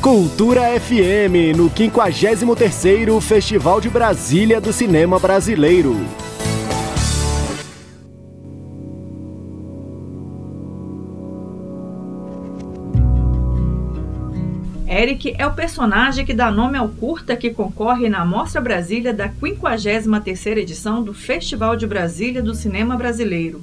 Cultura FM, no 53º Festival de Brasília do Cinema Brasileiro. Eric é o personagem que dá nome ao curta que concorre na Mostra Brasília da 53ª edição do Festival de Brasília do Cinema Brasileiro.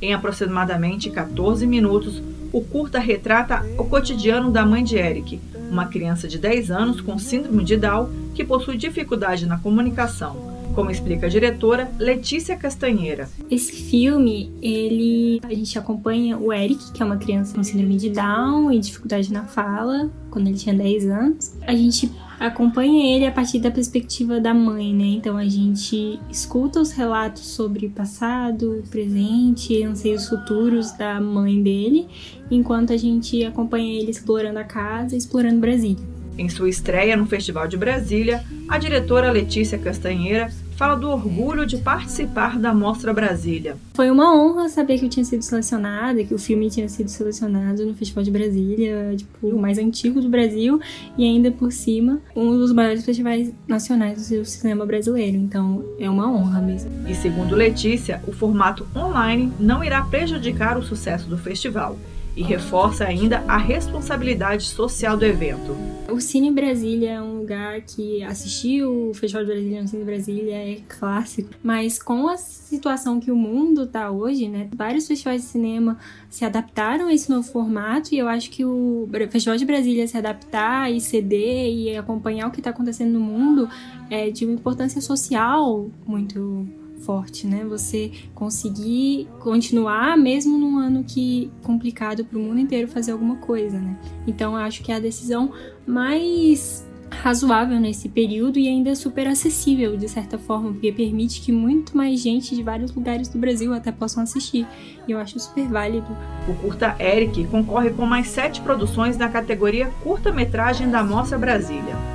Em aproximadamente 14 minutos, o curta retrata o cotidiano da mãe de Eric, uma criança de 10 anos com síndrome de Down que possui dificuldade na comunicação. Como explica a diretora Letícia Castanheira. Esse filme, ele a gente acompanha o Eric, que é uma criança com síndrome de Down e dificuldade na fala, quando ele tinha 10 anos. A gente acompanha ele a partir da perspectiva da mãe, né? Então a gente escuta os relatos sobre passado, presente, anseios futuros da mãe dele, enquanto a gente acompanha ele explorando a casa, explorando Brasília. Em sua estreia no Festival de Brasília, a diretora Letícia Castanheira fala do orgulho de participar da Mostra Brasília. Foi uma honra saber que eu tinha sido selecionada, que o filme tinha sido selecionado no Festival de Brasília, tipo, o mais antigo do Brasil e ainda por cima um dos maiores festivais nacionais do cinema brasileiro. Então é uma honra mesmo. E segundo Letícia, o formato online não irá prejudicar o sucesso do festival e reforça ainda a responsabilidade social do evento. O Cine Brasília é um lugar que assistir o Festival de Brasília no Cine Brasília é clássico, mas com a situação que o mundo está hoje, né, vários festivais de cinema se adaptaram a esse novo formato e eu acho que o Festival de Brasília se adaptar e ceder e acompanhar o que está acontecendo no mundo é de uma importância social muito forte, né? Você conseguir continuar mesmo num ano que complicado para o mundo inteiro fazer alguma coisa, né? Então acho que é a decisão mais razoável nesse período e ainda super acessível de certa forma, porque permite que muito mais gente de vários lugares do Brasil até possam assistir. E eu acho super válido. O curta Eric concorre com mais sete produções na categoria curta-metragem da Mostra Brasília.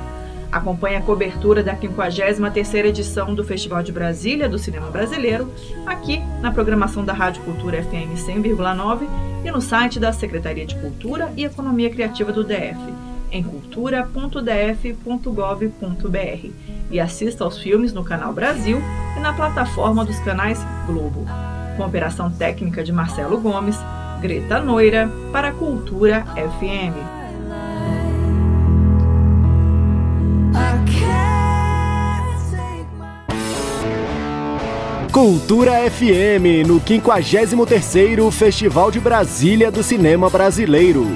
Acompanhe a cobertura da 53ª edição do Festival de Brasília do Cinema Brasileiro, aqui na programação da Rádio Cultura FM 100,9 e no site da Secretaria de Cultura e Economia Criativa do DF, em cultura.df.gov.br. E assista aos filmes no Canal Brasil e na plataforma dos canais Globo. Com operação técnica de Marcelo Gomes, Greta Noira, para a Cultura FM. Cultura FM, no 53º Festival de Brasília do Cinema Brasileiro.